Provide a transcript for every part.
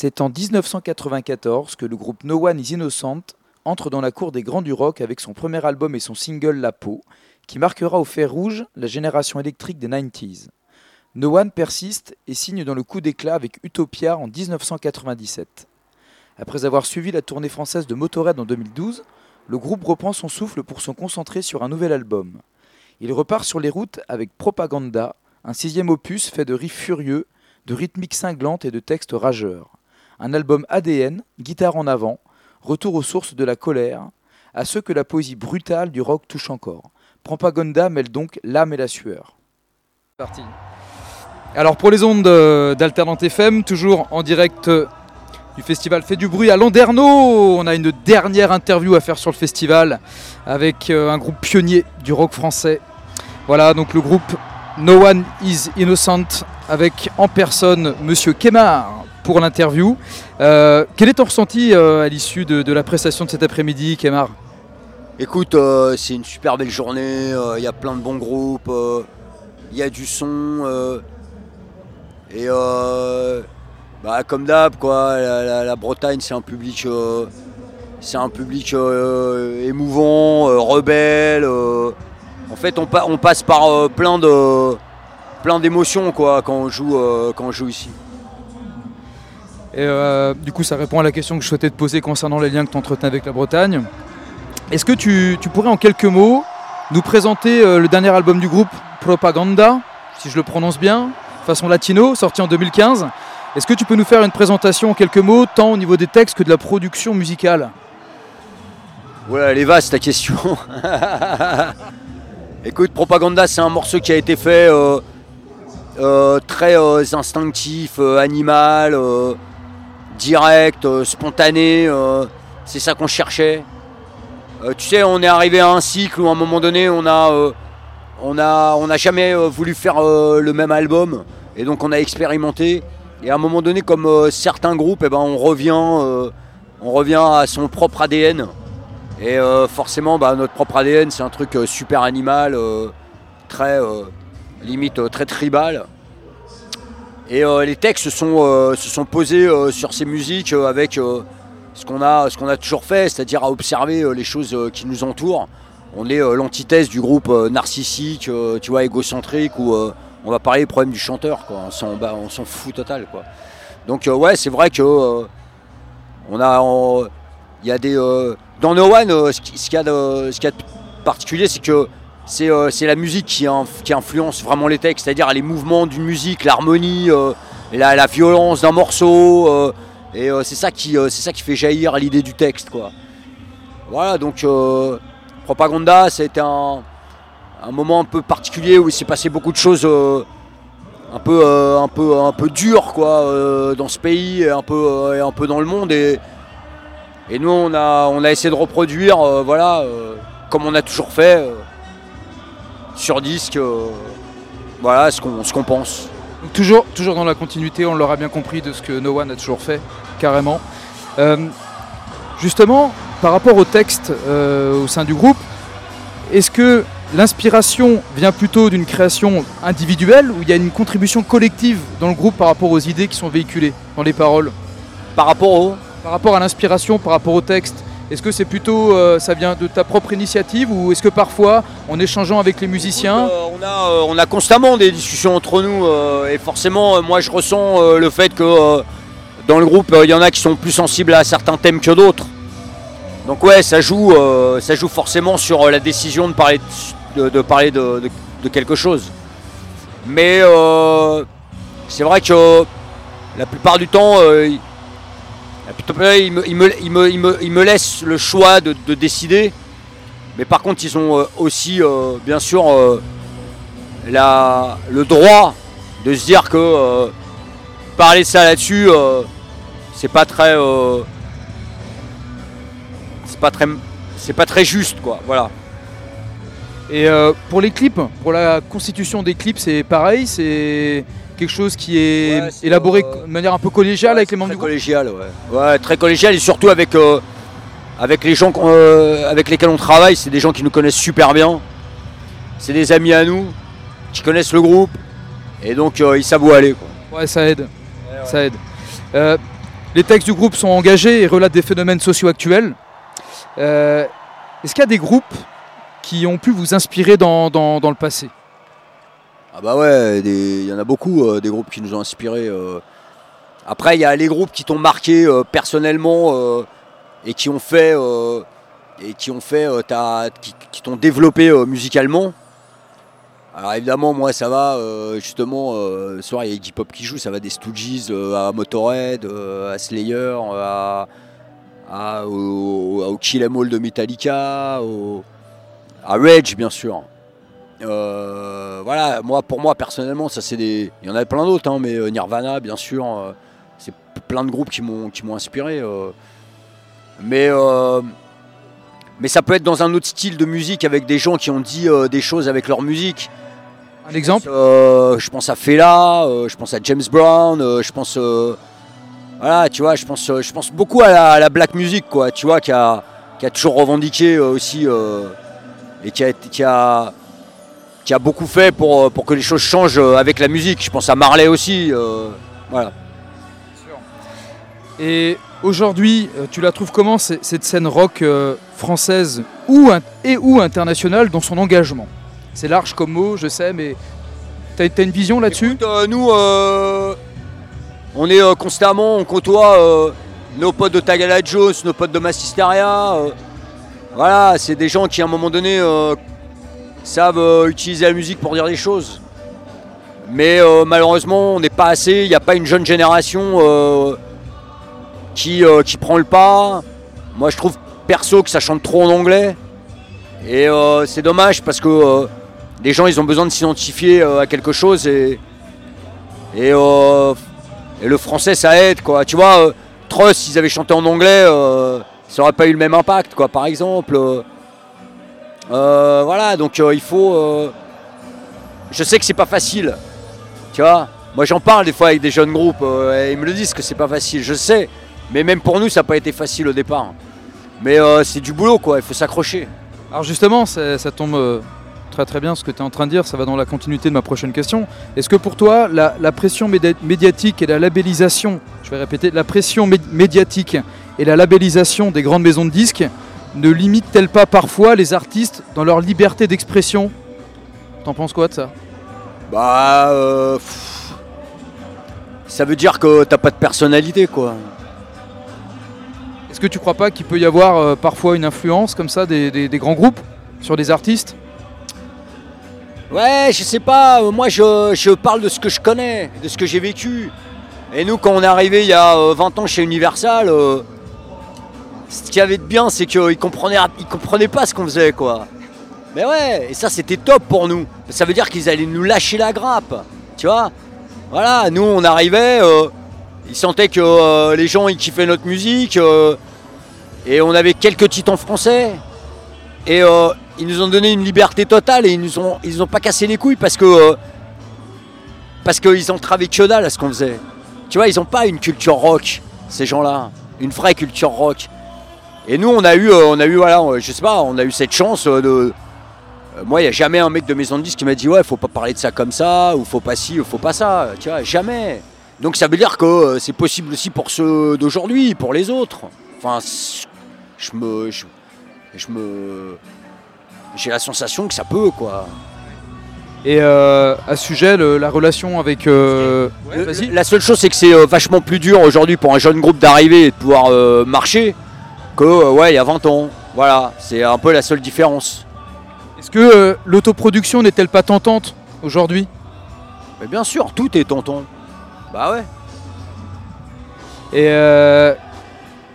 C'est en 1994 que le groupe No One Is Innocent entre dans la cour des grands du rock avec son premier album et son single La peau, qui marquera au fer rouge la génération électrique des 90s. No One persiste et signe dans le coup d'éclat avec Utopia en 1997. Après avoir suivi la tournée française de Motorhead en 2012, le groupe reprend son souffle pour se concentrer sur un nouvel album. Il repart sur les routes avec Propaganda, un sixième opus fait de riffs furieux, de rythmiques cinglantes et de textes rageurs. Un album ADN, guitare en avant, retour aux sources de la colère, à ceux que la poésie brutale du rock touche encore. Propaganda mêle donc l'âme et la sueur. Parti. Alors pour les ondes d'Alternante FM, toujours en direct du festival Fait du bruit à Landerneau. On a une dernière interview à faire sur le festival avec euh, un groupe pionnier du rock français. Voilà, donc le groupe No One Is Innocent avec en personne Monsieur Kemar pour l'interview. Euh, quel est ton ressenti euh, à l'issue de, la prestation de cet après-midi, Kemar? Écoute, c'est une super belle journée, il y a plein de bons groupes, il y a du son. et bah, comme d'hab, quoi, la, Bretagne, c'est un public, euh, c'est un public euh, émouvant, euh, rebelle. en fait, on, on, passe par plein de, plein d'émotions, quoi, quand on joue, quand on joue ici. Et du coup, ça répond à la question que je souhaitais te poser concernant les liens que tu entretenais avec la Bretagne. Est-ce que tu, pourrais en quelques mots nous présenter le dernier album du groupe, Propaganda, si je le prononce bien, façon latino, sorti en 2015 est-ce que tu peux nous faire une présentation en quelques mots, tant au niveau des textes que de la production musicale? Ouais, elle est vaste ta question. Écoute, Propaganda, c'est un morceau qui a été fait euh, euh, très euh, instinctif, animal, direct, spontané. c'est ça qu'on cherchait. tu sais, on est arrivé à un cycle où à un moment donné, on a, jamais voulu faire le même album, et donc on a expérimenté. Et à un moment donné, comme euh, certains groupes, eh ben, on, revient, euh, à son propre ADN. Et euh, forcément, bah, notre propre ADN, c'est un truc super animal, très limite très tribal. Et les textes se sont, sont posés sur ces musiques avec ce qu'on a, ce a toujours fait, c'est-à-dire à observer les choses qui nous entourent. On est l'antithèse du groupe narcissique, tu vois, égocentrique ou on va parler des problèmes du chanteur, quoi. On s'en, fout total, quoi. Donc euh, ouais, c'est vrai que euh, on a, il y a des euh, dans No One, ce qu'il y a de, ce particulier, c'est que c'est, c'est la musique qui, qui, influence vraiment les textes, c'est-à-dire les mouvements d'une musique, l'harmonie, la, la, violence d'un morceau, et c'est ça qui, ça qui fait jaillir l'idée du texte, quoi. Voilà, donc Propaganda, c'était un un moment un peu particulier où il s'est passé beaucoup de choses euh, un peu euh, un peu un peu dures quoi euh, dans ce pays et un peu un peu dans le monde et, et nous on a on a essayé de reproduire voilà comme on a toujours fait sur disque voilà ce qu'on ce qu'on pense toujours toujours dans la continuité on l'aura bien compris de ce que No One a toujours fait carrément justement par rapport au texte au sein du groupe est-ce que L'inspiration vient plutôt d'une création individuelle ou il y a une contribution collective dans le groupe par rapport aux idées qui sont véhiculées dans les paroles? Par rapport au Par rapport à l'inspiration, par rapport au texte. Est-ce que c'est plutôt, euh, ça vient de ta propre initiative ou est-ce que parfois, en échangeant avec les musiciens euh, on, a, euh, on a constamment des discussions entre nous et forcément, moi je ressens le fait que dans le groupe, il y en a qui sont plus sensibles à certains thèmes que d'autres. Donc ouais, ça joue, ça joue forcément sur la décision de parler de, parler de, quelque chose. Mais c'est vrai que la plupart du temps, euh, il, me, il, me, laisse le choix de, décider. Mais par contre, ils ont euh, aussi, bien sûr, la, le droit de se dire que parler de ça là-dessus, c'est pas très, c'est pas très, c'est pas très juste, quoi. Voilà. Et euh, pour les clips, pour la constitution des clips, c'est pareil, c'est quelque chose qui est, élaboré euh, de manière un peu collégiale avec les membres du groupe collégial, ouais. ouais. Très collégial et surtout avec, euh, avec les gens avec lesquels on travaille, c'est des gens qui nous connaissent super bien. C'est des amis à nous, qui connaissent le groupe, et donc ils savent où aller. Ouais, ça aide. ça aide. Les textes du groupe sont engagés et relatent des phénomènes sociaux actuels. Euh, Est-ce qu'il y a des groupes qui ont pu vous inspirer dans, dans- dans le passé? Ah bah ouais, il y en a beaucoup, euh, des groupes qui nous ont inspirés. euh. Après, il y a les groupes qui t'ont marqué euh, personnellement et qui ont fait, et qui ont fait, qui, t'ont développé musicalement. Alors évidemment, moi, ça va. justement, euh, ce soir, il y a Iggy Pop qui joue. Ça va des Stooges à Motorhead, à Slayer, à, à- au, Kill 'Em All de Metallica, à Rage, bien sûr. Euh, voilà, moi pour moi personnellement, ça c'est des. Il y en a plein d'autres, hein, mais euh, Nirvana, bien sûr, euh, c'est plein de groupes qui m'ont qui m'ont inspiré. mais mais ça peut être dans un autre style de musique avec des gens qui ont dit des choses avec leur musique. Un exemple? Euh, je pense à Fela, euh, je pense à James Brown, euh, je pense. voilà, tu vois, je pense, je pense beaucoup à la, à la black music, quoi, tu vois, qui a, qui a toujours revendiqué aussi et qui a, qui, a, qui a beaucoup fait pour, euh, pour que les choses changent euh, avec la musique. Je pense à Marley aussi. euh, voilà. Et aujourd'hui, tu la trouves comment cette scène rock française ou et ou internationale dans son engagement? C'est large comme mot, je sais, mais t'as as une vision là-dessus? Euh, nous, euh, on est constamment, on côtoie nos potes de Tagala Jones, nos potes de Massisteria. voilà, c'est des gens qui, à un moment donné, savent euh, utiliser la musique pour dire des choses. Mais euh, malheureusement, on n'est pas assez. Il n'y a pas une jeune génération euh, qui, prend le pas. Moi, je trouve perso que ça chante trop en anglais. Et c'est dommage parce que les gens, ils ont besoin de s'identifier à quelque chose et, le français, ça aide, quoi. Tu vois, Trust, s'ils avaient chanté en anglais, ça aurait pas eu le même impact, quoi, par exemple. Euh, voilà, donc euh, il faut. euh, je sais que c'est pas facile, tu vois. Moi, j'en parle des fois avec des jeunes groupes ils me le disent que c'est pas facile, je sais. Mais même pour nous, ça n'a pas été facile au départ. Mais c'est du boulot, quoi. Il faut s'accrocher. Alors justement, ça, tombe très très bien ce que tu es en train de dire, ça va dans la continuité de ma prochaine question. Est-ce que pour toi, la, pression médi- médiatique et la labellisation, je vais répéter, la pression mé- médiatique et la labellisation des grandes maisons de disques ne limitent-elles pas parfois les artistes dans leur liberté d'expression? T'en penses quoi de ça? Bah, euh, pff, ça veut dire que t'as pas de personnalité, quoi. Est-ce que tu crois pas qu'il peut y avoir euh, parfois une influence comme ça des, des- des grands groupes sur des artistes? Ouais, je sais pas. euh, Moi, je, je parle de ce que je connais, de ce que j'ai vécu. Et nous, quand on est arrivé il y a euh, 20 ans chez Universal, euh, ce qu'il y avait de bien, c'est qu'ils comprenaient, comprenaient pas ce qu'on faisait, quoi. Mais ouais, et ça, c'était top pour nous. Ça veut dire qu'ils allaient nous lâcher la grappe, tu vois. Voilà, nous, on arrivait, euh, ils sentaient que euh, les gens, ils kiffaient notre musique, euh, et on avait quelques titres en français. Et ils nous ont donné une liberté totale et ils nous ont, pas cassé les couilles parce que parce qu'ils ont travaillé que dalle à ce qu'on faisait. Tu vois, ils ont pas une culture rock, ces gens-là, une vraie culture rock. Et nous, on a eu, euh, on a eu, voilà, je sais pas, on a eu cette chance euh, de. euh, moi, il y a jamais un mec de maison de disques qui m'a dit ouais, faut pas parler de ça comme ça ou faut pas ci ou faut pas ça. Tu vois, jamais. Donc ça veut dire que c'est possible aussi pour ceux d'aujourd'hui, pour les autres. Enfin, je me, je, je me, j'ai la sensation que ça peut quoi. Et euh, à ce sujet, le- la relation avec... euh, ouais. La seule chose, c'est que c'est vachement plus dur aujourd'hui pour un jeune groupe d'arriver et de pouvoir euh, marcher que euh, ouais, il y a 20 ans. Voilà, c'est un peu la seule différence. Est-ce que euh, l'autoproduction n'est-elle pas tentante aujourd'hui? Mais bien sûr, tout est tonton. Bah ouais. Et euh,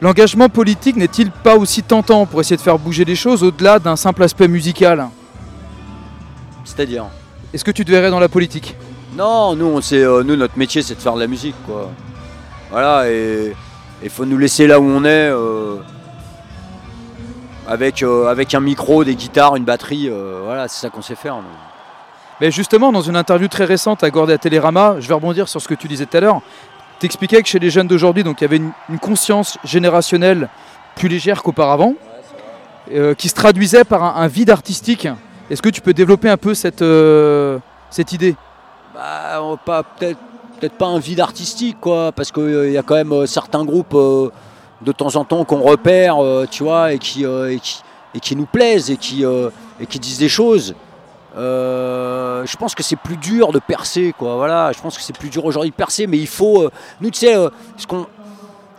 l'engagement politique n'est-il pas aussi tentant pour essayer de faire bouger les choses au-delà d'un simple aspect musical? C'est-à-dire? Est-ce que tu te verrais dans la politique? Non, nous, on sait, euh, nous, notre métier, c'est de faire de la musique, quoi. Voilà, et il faut nous laisser là où on est, avec, euh, avec un micro, des guitares, une batterie. euh, voilà, c'est ça qu'on sait faire. Mais justement, dans une interview très récente accordée à Télérama, je vais rebondir sur ce que tu disais tout à l'heure, tu expliquais que chez les jeunes d'aujourd'hui, donc il y avait une, une conscience générationnelle plus légère qu'auparavant, euh, qui se traduisait par un, un vide artistique. Est-ce que tu peux développer un peu cette, euh, cette idée? Bah, peut-être peut-être pas un vide artistique, quoi, parce qu'il y a quand même certains groupes de temps en temps qu'on repère, tu vois, et qui, et qui, et qui nous plaisent et qui, et qui disent des choses. je pense que c'est plus dur de percer, quoi. Voilà, je pense que c'est plus dur aujourd'hui de percer, mais il faut. nous, tu sais, ce,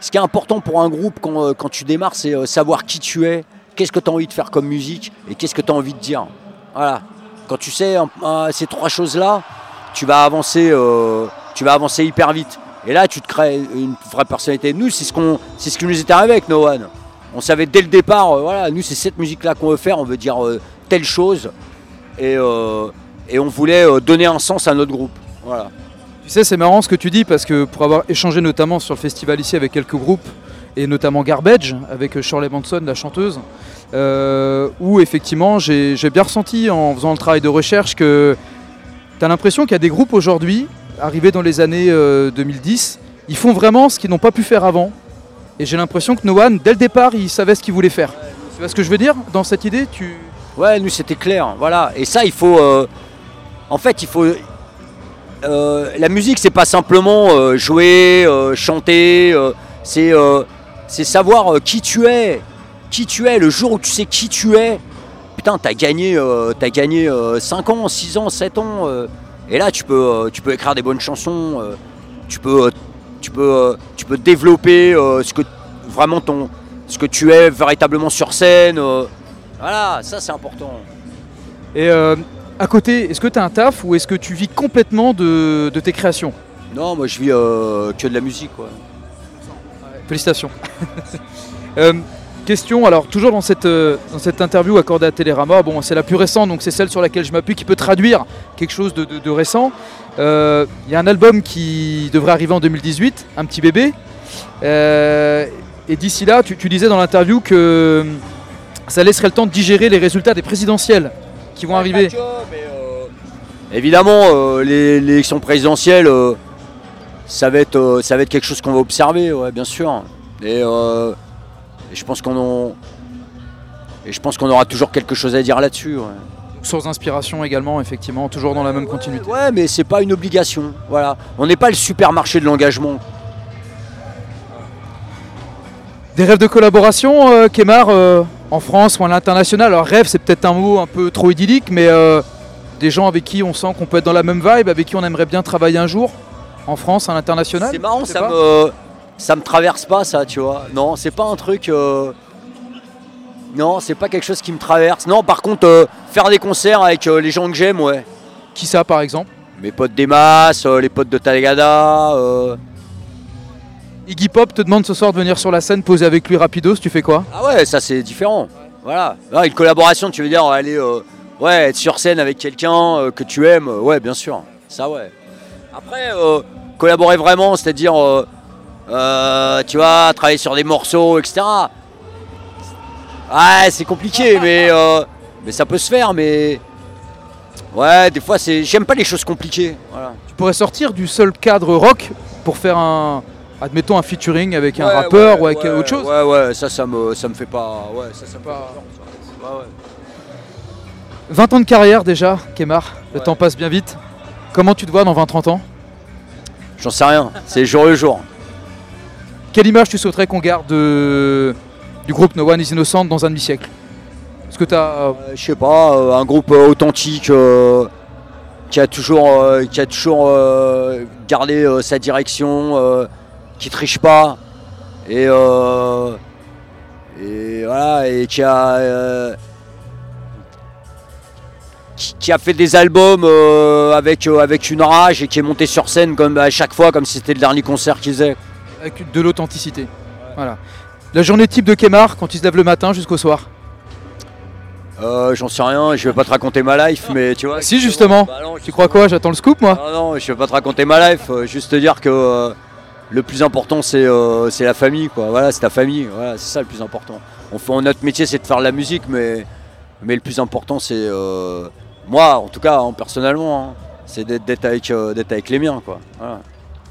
ce qui est important pour un groupe quand, quand tu démarres, c'est savoir qui tu es, qu'est-ce que tu as envie de faire comme musique et qu'est-ce que tu as envie de dire. Voilà. Quand tu sais ces trois choses-là, tu vas avancer, euh, tu vas avancer hyper vite. Et là, tu te crées une vraie personnalité. Nous, c'est ce qu'on, c'est ce qui nous est arrivé avec No. On savait dès le départ, euh, voilà, nous c'est cette musique-là qu'on veut faire. On veut dire euh, telle chose, et, et on voulait donner un sens à notre groupe. Voilà. Tu sais, c'est marrant ce que tu dis parce que pour avoir échangé notamment sur le festival ici avec quelques groupes, et notamment Garbage avec Shirley Manson, la chanteuse, euh, où effectivement j'ai bien ressenti en faisant le travail de recherche que tu as l'impression qu'il y a des groupes aujourd'hui, arrivés dans les années 2010, euh, ils font vraiment ce qu'ils n'ont pas pu faire avant. Et j'ai l'impression que No One, dès le départ, il savait ce qu'il voulait faire. Tu vois ce que je veux dire dans cette idée tu... Ouais, nous c'était clair, voilà. Et ça, il faut. Euh, en fait, il faut. la musique, c'est pas simplement jouer, chanter, c'est savoir euh, qui tu es. Qui tu es, le jour où tu sais qui tu es, putain, t'as gagné, euh, as gagné 5 euh, ans, 6 ans, 7 ans. Et là, tu peux, tu peux écrire des bonnes chansons, tu, peux, tu, peux, tu peux développer ce que, vraiment ton, ce que tu es véritablement sur scène. voilà, ça c'est important. Et à côté, est-ce que tu as un taf ou est-ce que tu vis complètement de, tes créations? Non, moi je vis que de la musique. Quoi. Félicitations. Euh, alors toujours dans cette, euh, dans cette interview accordée à Télérama, bon c'est la plus récente, donc c'est celle sur laquelle je m'appuie, qui peut traduire quelque chose de, récent. Euh, il y a un album qui devrait arriver en 2018, un petit bébé. et d'ici là, tu, disais dans l'interview que ça laisserait le temps de digérer les résultats des présidentielles qui vont arriver. évidemment, l'élection présidentielle ça va être, euh, ça va quelque chose qu'on va observer, bien sûr. Euh, je pense qu'on et je pense qu'on aura toujours quelque chose à dire là-dessus. Ouais. Source d'inspiration également, effectivement, toujours dans la même continuité. Ouais, mais c'est pas une obligation. Voilà, on n'est pas le supermarché de l'engagement. Des rêves de collaboration, euh, Kemar, en France ou à l'international? Alors rêve, c'est peut-être un mot un peu trop idyllique, mais des gens avec qui on sent qu'on peut être dans la même vibe, avec qui on aimerait bien travailler un jour? En France, à l'international? C'est marrant, ça me, ça me traverse pas ça, tu vois. Non, c'est pas un truc. Euh, non, c'est pas quelque chose qui me traverse. Non, par contre, euh, faire des concerts avec euh, les gens que j'aime, ouais. Qui ça, par exemple? Mes potes des masses, les potes de Talegada. Iggy Pop te demande ce soir de venir sur la scène poser avec lui rapidos, tu fais quoi? Ah ouais, ça c'est différent. Voilà. une collaboration, tu veux dire aller ouais, être sur scène avec quelqu'un que tu aimes, ouais, bien sûr. Ça ouais. Après, collaborer vraiment, c'est-à-dire, euh, tu vois, travailler sur des morceaux, etc. Ouais, c'est compliqué, mais, euh, mais ça peut se faire, mais. Ouais, des fois, c'est. J'aime pas les choses compliquées. Tu pourrais sortir du seul cadre rock pour faire un. Admettons un featuring avec un rappeur ou avec autre chose Ouais, ouais, ça, ça me, ça me fait pas. Ouais, ça, ça me pas. 20 ans de carrière déjà, Kemar. Le temps passe bien vite. Comment tu te vois dans 20-30 ans? J'en sais rien, c'est jour le jour. Quelle image tu souhaiterais qu'on garde du groupe No One is Innocent dans un demi-siècle? Est-ce que tu as. Euh, je sais pas, euh, un groupe euh, authentique qui a toujours, gardé sa direction, qui triche pas, et, voilà, et qui a qui, a fait des albums euh, avec, euh, une rage et qui est monté sur scène comme à chaque fois comme si c'était le dernier concert qu'il faisait. Avec de l'authenticité. Voilà. La journée type de Kemar quand il se lève le matin jusqu'au soir euh, J'en sais rien, je vais pas te raconter ma life, mais tu vois. Si justement. Bah tu crois quoi? J'attends le scoop moi Non, non, je vais pas te raconter ma life, juste te dire que le plus important c'est la famille, quoi. Voilà, c'est ta famille, voilà, c'est ça le plus important. On fait, notre métier c'est de faire de la musique, mais, mais le plus important c'est moi, en tout cas, hein, personnellement, hein, c'est d'être avec, euh, avec, les miens. Quoi.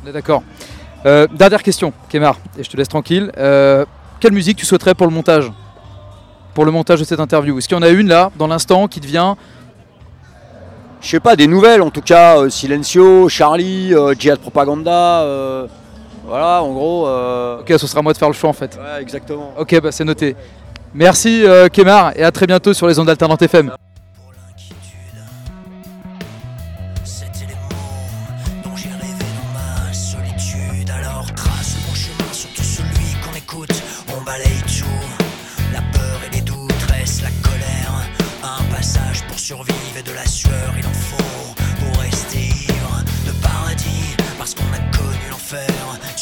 D'accord. Euh, dernière question, Kemar, et je te laisse tranquille. Euh, quelle musique tu souhaiterais pour le montage? Pour le montage de cette interview Est-ce qu'il y en a une là, dans l'instant, qui devient je sais pas, des nouvelles en tout cas, euh, Silencio, Charlie, euh, Jihad Propaganda, voilà en gros. Ok, ce sera à moi de faire le choix en fait. Ouais, exactement. Ok, bah, c'est noté. Merci Kemar et à très bientôt sur les ondes alternantes FM.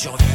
survie.